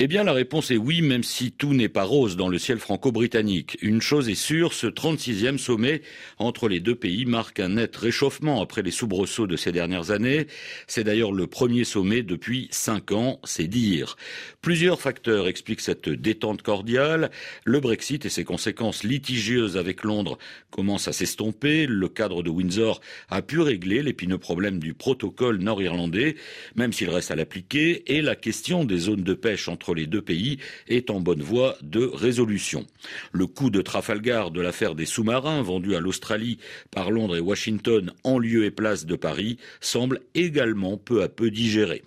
Eh bien, la réponse est oui, même si tout n'est pas rose dans le ciel franco-britannique. Une chose est sûre, ce 36e sommet entre les deux pays marque un net réchauffement après les soubresauts de ces dernières années. C'est d'ailleurs le premier sommet depuis cinq ans, c'est dire. Plusieurs facteurs expliquent cette détente cordiale. Le Brexit et ses conséquences litigieuses avec Londres commencent à s'estomper. Le cadre de Windsor a pu régler l'épineux problème du protocole nord-irlandais, même s'il reste à l'appliquer, et la question des zones de pêche entre les deux pays est en bonne voie de résolution. Le coup de Trafalgar de l'affaire des sous-marins vendus à l'Australie par Londres et Washington en lieu et place de Paris semble également peu à peu digéré.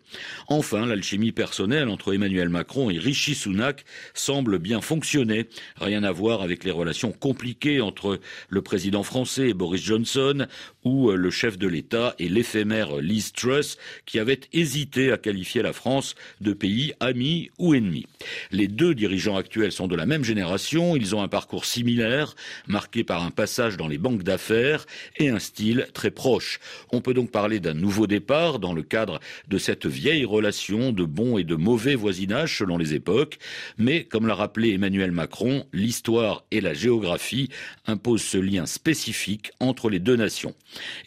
Enfin, l'alchimie personnelle entre Emmanuel Macron et Rishi Sunak semble bien fonctionner. Rien à voir avec les relations compliquées entre le président français et Boris Johnson ou le chef de l'État et l'éphémère Liz Truss qui avait hésité à qualifier la France de pays ami ou ennemi. Les deux dirigeants actuels sont de la même génération, ils ont un parcours similaire, marqué par un passage dans les banques d'affaires et un style très proche. On peut donc parler d'un nouveau départ dans le cadre de cette vieille relation de bon et de mauvais voisinage selon les époques, mais comme l'a rappelé Emmanuel Macron, l'histoire et la géographie imposent ce lien spécifique entre les deux nations.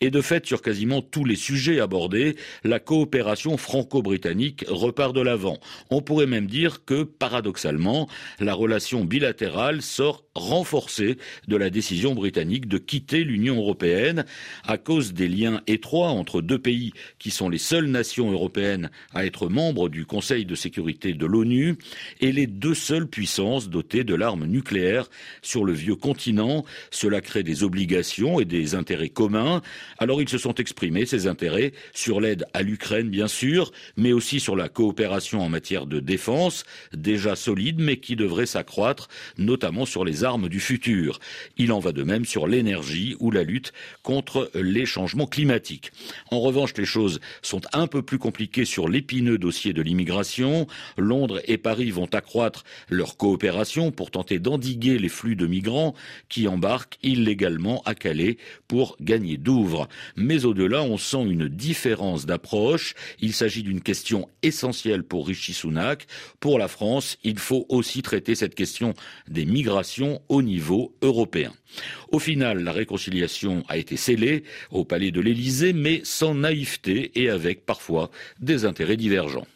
Et de fait, sur quasiment tous les sujets abordés, la coopération franco-britannique repart de l'avant. On pourrait même dire que, paradoxalement, la relation bilatérale sort renforcée de la décision britannique de quitter l'Union européenne à cause des liens étroits entre deux pays qui sont les seules nations européennes à être membres du Conseil de sécurité de l'ONU et les deux seules puissances dotées de l'arme nucléaire sur le vieux continent. Cela crée des obligations et des intérêts communs. Alors ils se sont exprimés, ces intérêts, sur l'aide à l'Ukraine bien sûr, mais aussi sur la coopération en matière de défense, déjà solide mais qui devrait s'accroître, notamment sur les armes du futur. Il en va de même sur l'énergie ou la lutte contre les changements climatiques. En revanche, les choses sont un peu plus compliquées sur l'épineux dossier de l'immigration. Londres et Paris vont accroître leur coopération pour tenter d'endiguer les flux de migrants qui embarquent illégalement à Calais pour gagner Douvres. Mais au-delà, on sent une différence d'approche. Il s'agit d'une question essentielle pour Rishi Sunak. Pour la France, il faut aussi traiter cette question des migrations au niveau européen. Au final, la réconciliation a été scellée au palais de l'Élysée, mais sans naïveté et avec parfois des intérêts divergents.